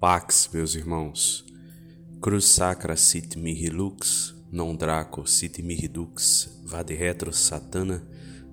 Pax, meus irmãos. Cruz sacra sit mihi lux, non draco sit mihi dux, vade retro satana,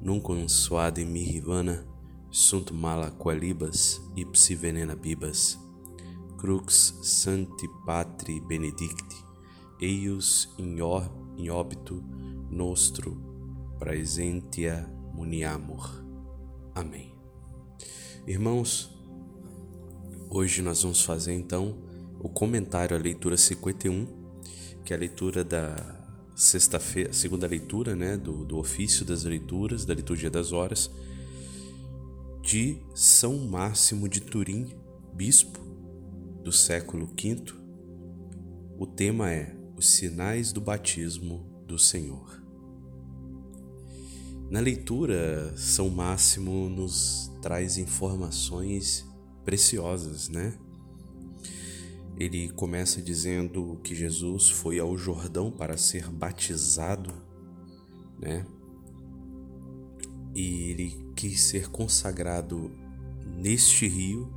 nunquam suade mihi vana, sunt mala qualibas, ipsi venena bibas. Crux santi patri benedicti, eius in, or, in obito nostro praesentia muniamur. Amém. Irmãos, Hoje nós vamos fazer então o comentário à leitura 51, que é a leitura da sexta-feira, segunda leitura, né, do, do ofício das leituras, da liturgia das horas, de São Máximo de Turim, bispo do século V. O tema é Os sinais do batismo do Senhor. Na leitura, São Máximo nos traz informações preciosas, né? Ele começa dizendo que Jesus foi ao Jordão para ser batizado, né? E ele quis ser consagrado neste rio,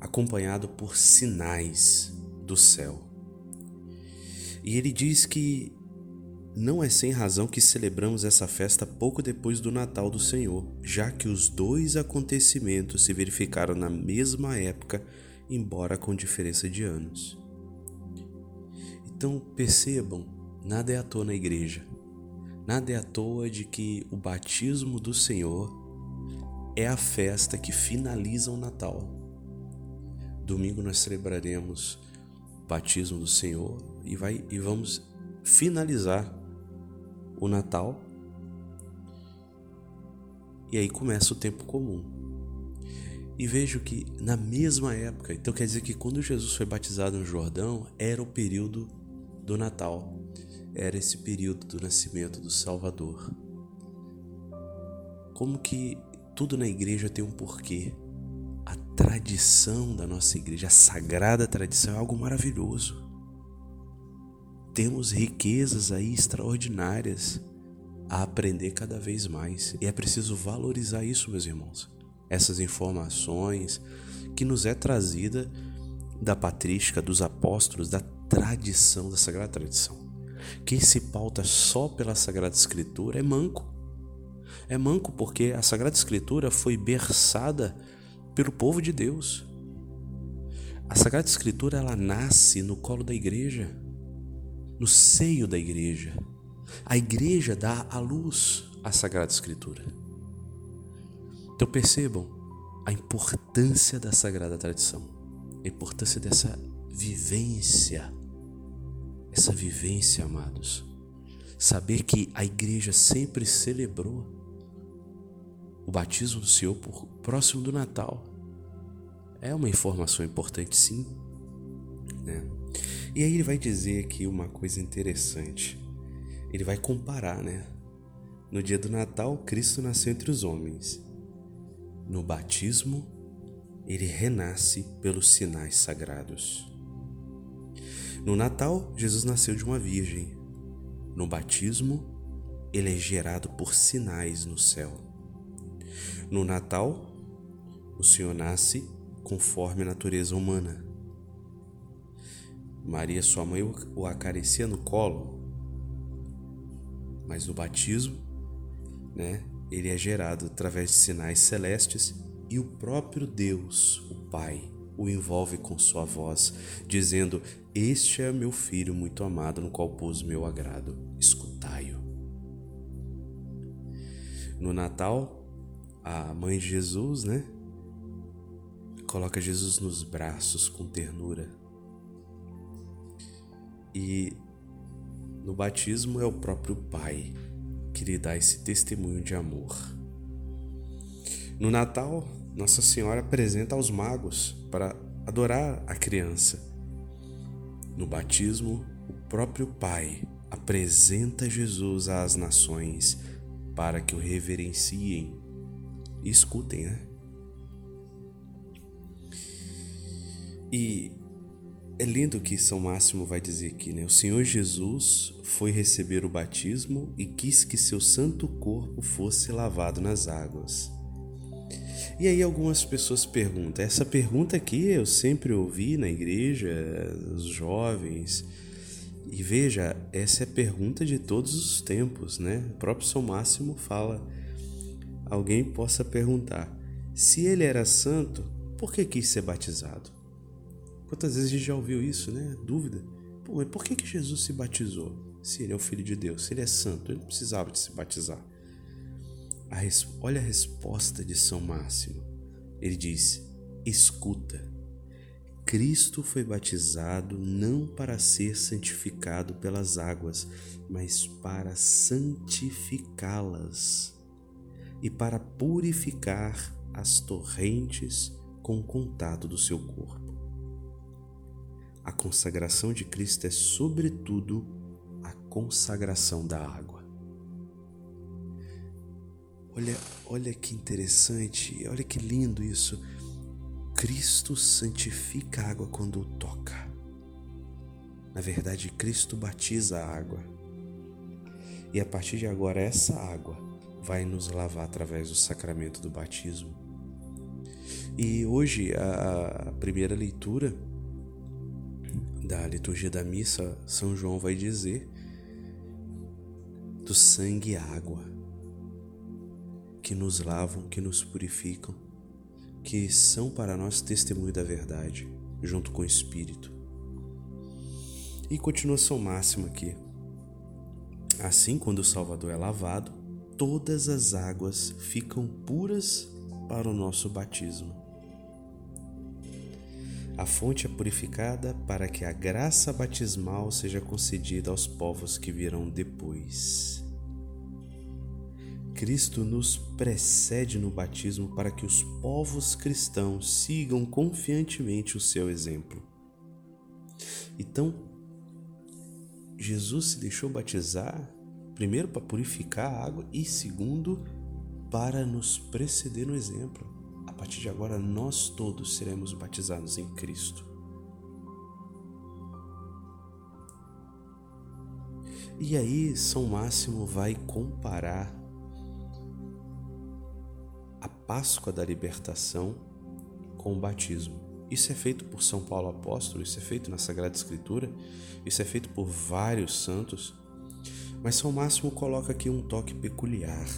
acompanhado por sinais do céu. E ele diz que não é sem razão que celebramos essa festa pouco depois do Natal do Senhor, já que os dois acontecimentos se verificaram na mesma época, embora com diferença de anos. Então percebam, nada é à toa na igreja. Nada é à toa de que o batismo do Senhor é a festa que finaliza o Natal. Domingo nós celebraremos o batismo do Senhor e, vai, e vamos finalizar o Natal. E aí começa o tempo comum. E vejo que na mesma época, então quer dizer que quando Jesus foi batizado no Jordão, era o período do Natal. Era esse período do nascimento do Salvador. Como que tudo na igreja tem um porquê. A tradição da nossa igreja, a sagrada tradição é algo maravilhoso temos riquezas aí extraordinárias a aprender cada vez mais. E é preciso valorizar isso, meus irmãos. Essas informações que nos é trazida da patrística, dos apóstolos, da tradição, da sagrada tradição. Quem se pauta só pela sagrada escritura é manco. É manco porque a sagrada escritura foi berçada pelo povo de Deus. A sagrada escritura ela nasce no colo da igreja no seio da igreja. A igreja dá a luz à Sagrada Escritura. Então percebam a importância da Sagrada Tradição, a importância dessa vivência, essa vivência, amados. Saber que a igreja sempre celebrou o batismo do Senhor por próximo do Natal. É uma informação importante, sim. Né? E aí ele vai dizer aqui uma coisa interessante. Ele vai comparar, né? No dia do Natal, Cristo nasceu entre os homens. No batismo, ele renasce pelos sinais sagrados. No Natal, Jesus nasceu de uma virgem. No batismo, ele é gerado por sinais no céu. No Natal, o Senhor nasce conforme a natureza humana. Maria, sua mãe, o acaricia no colo, mas no batismo, né, ele é gerado através de sinais celestes e o próprio Deus, o Pai, o envolve com sua voz, dizendo: Este é meu filho muito amado, no qual pus meu agrado, escutai-o. No Natal, a mãe de Jesus, né, coloca Jesus nos braços com ternura e no batismo é o próprio Pai que lhe dá esse testemunho de amor. No Natal, Nossa Senhora apresenta aos magos para adorar a criança. No batismo, o próprio Pai apresenta Jesus às nações para que o reverenciem e escutem, né? E é lindo que São Máximo vai dizer aqui, né? O Senhor Jesus foi receber o batismo e quis que seu santo corpo fosse lavado nas águas. E aí algumas pessoas perguntam. Essa pergunta aqui eu sempre ouvi na igreja, os jovens. E veja, essa é a pergunta de todos os tempos, né? O próprio São Máximo fala. Alguém possa perguntar: se ele era santo, por que quis ser batizado? Quantas vezes a gente já ouviu isso, né? Dúvida. Pô, mas por que, que Jesus se batizou? Se ele é o Filho de Deus, se ele é santo, ele não precisava de se batizar. A res... Olha a resposta de São Máximo. Ele diz: escuta. Cristo foi batizado não para ser santificado pelas águas, mas para santificá-las e para purificar as torrentes com o contato do seu corpo. A consagração de Cristo é, sobretudo, a consagração da água. Olha, olha que interessante, olha que lindo isso. Cristo santifica a água quando toca. Na verdade, Cristo batiza a água. E a partir de agora, essa água vai nos lavar através do sacramento do batismo. E hoje, a primeira leitura da liturgia da missa, São João vai dizer do sangue e água que nos lavam, que nos purificam, que são para nós testemunho da verdade, junto com o Espírito. E continuação máxima aqui. Assim, quando o Salvador é lavado, todas as águas ficam puras para o nosso batismo. A fonte é purificada para que a graça batismal seja concedida aos povos que virão depois. Cristo nos precede no batismo para que os povos cristãos sigam confiantemente o seu exemplo. Então, Jesus se deixou batizar, primeiro para purificar a água e segundo para nos preceder no exemplo. A partir de agora, nós todos seremos batizados em Cristo. E aí, São Máximo vai comparar Páscoa da libertação com o batismo. Isso é feito por São Paulo apóstolo, isso é feito na Sagrada Escritura, isso é feito por vários santos. Mas São Máximo coloca aqui um toque peculiar.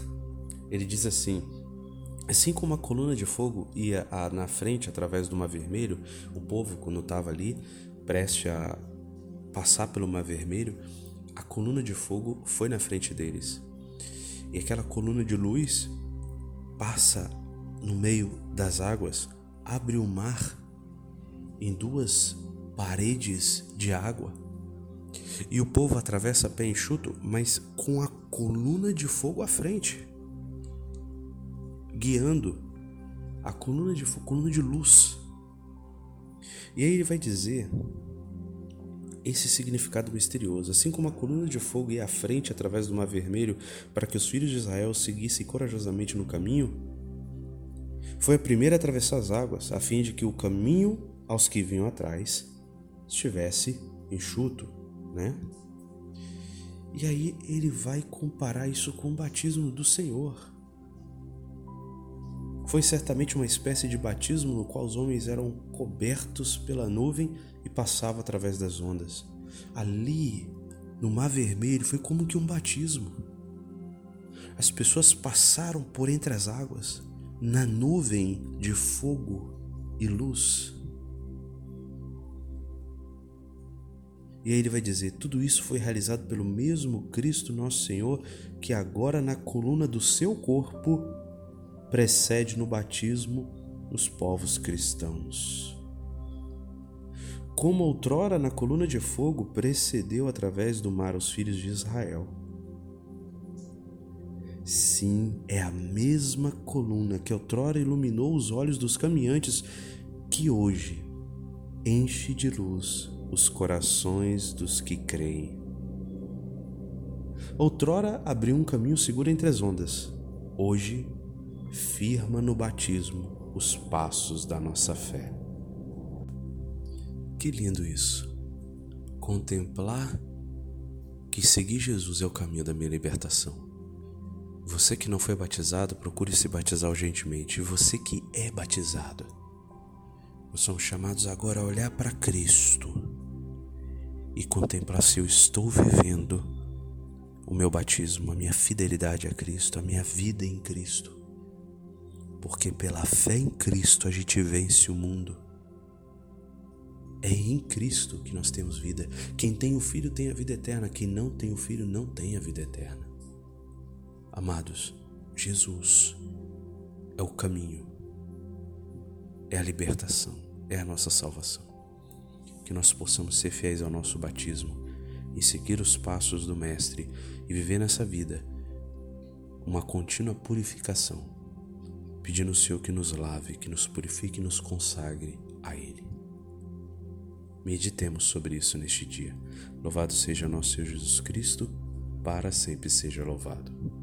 Ele diz assim: Assim como a coluna de fogo ia na frente através do Mar Vermelho, o povo, quando estava ali, preste a passar pelo Mar Vermelho, a coluna de fogo foi na frente deles. E aquela coluna de luz passa no meio das águas, abre o mar em duas paredes de água. E o povo atravessa pé enxuto, mas com a coluna de fogo à frente, guiando a coluna de coluna de luz. E aí ele vai dizer esse significado misterioso, assim como a coluna de fogo ia à frente através do Mar Vermelho para que os filhos de Israel seguissem corajosamente no caminho, foi a primeira a atravessar as águas, a fim de que o caminho aos que vinham atrás estivesse enxuto, né? E aí ele vai comparar isso com o batismo do Senhor. Foi certamente uma espécie de batismo no qual os homens eram cobertos pela nuvem e passavam através das ondas. Ali, no Mar Vermelho, foi como que um batismo. As pessoas passaram por entre as águas na nuvem de fogo e luz. E aí ele vai dizer: tudo isso foi realizado pelo mesmo Cristo nosso Senhor, que agora na coluna do seu corpo precede no batismo os povos cristãos. Como outrora na coluna de fogo precedeu através do mar os filhos de Israel Sim, é a mesma coluna que outrora iluminou os olhos dos caminhantes, que hoje enche de luz os corações dos que creem. Outrora abriu um caminho seguro entre as ondas, hoje firma no batismo os passos da nossa fé. Que lindo isso! Contemplar que seguir Jesus é o caminho da minha libertação Você que não foi batizado, procure se batizar urgentemente. E você que é batizado, nós somos chamados agora a olhar para Cristo e contemplar se eu estou vivendo o meu batismo, a minha fidelidade a Cristo, a minha vida em Cristo. Porque pela fé em Cristo a gente vence o mundo. É em Cristo que nós temos vida. Quem tem o Filho tem a vida eterna, quem não tem o Filho não tem a vida eterna. Amados, Jesus é o caminho, é a libertação, é a nossa salvação. Que nós possamos ser fiéis ao nosso batismo e seguir os passos do Mestre e viver nessa vida uma contínua purificação, pedindo ao Senhor que nos lave, que nos purifique e nos consagre a Ele. Meditemos sobre isso neste dia. Louvado seja nosso Senhor Jesus Cristo, para sempre seja louvado.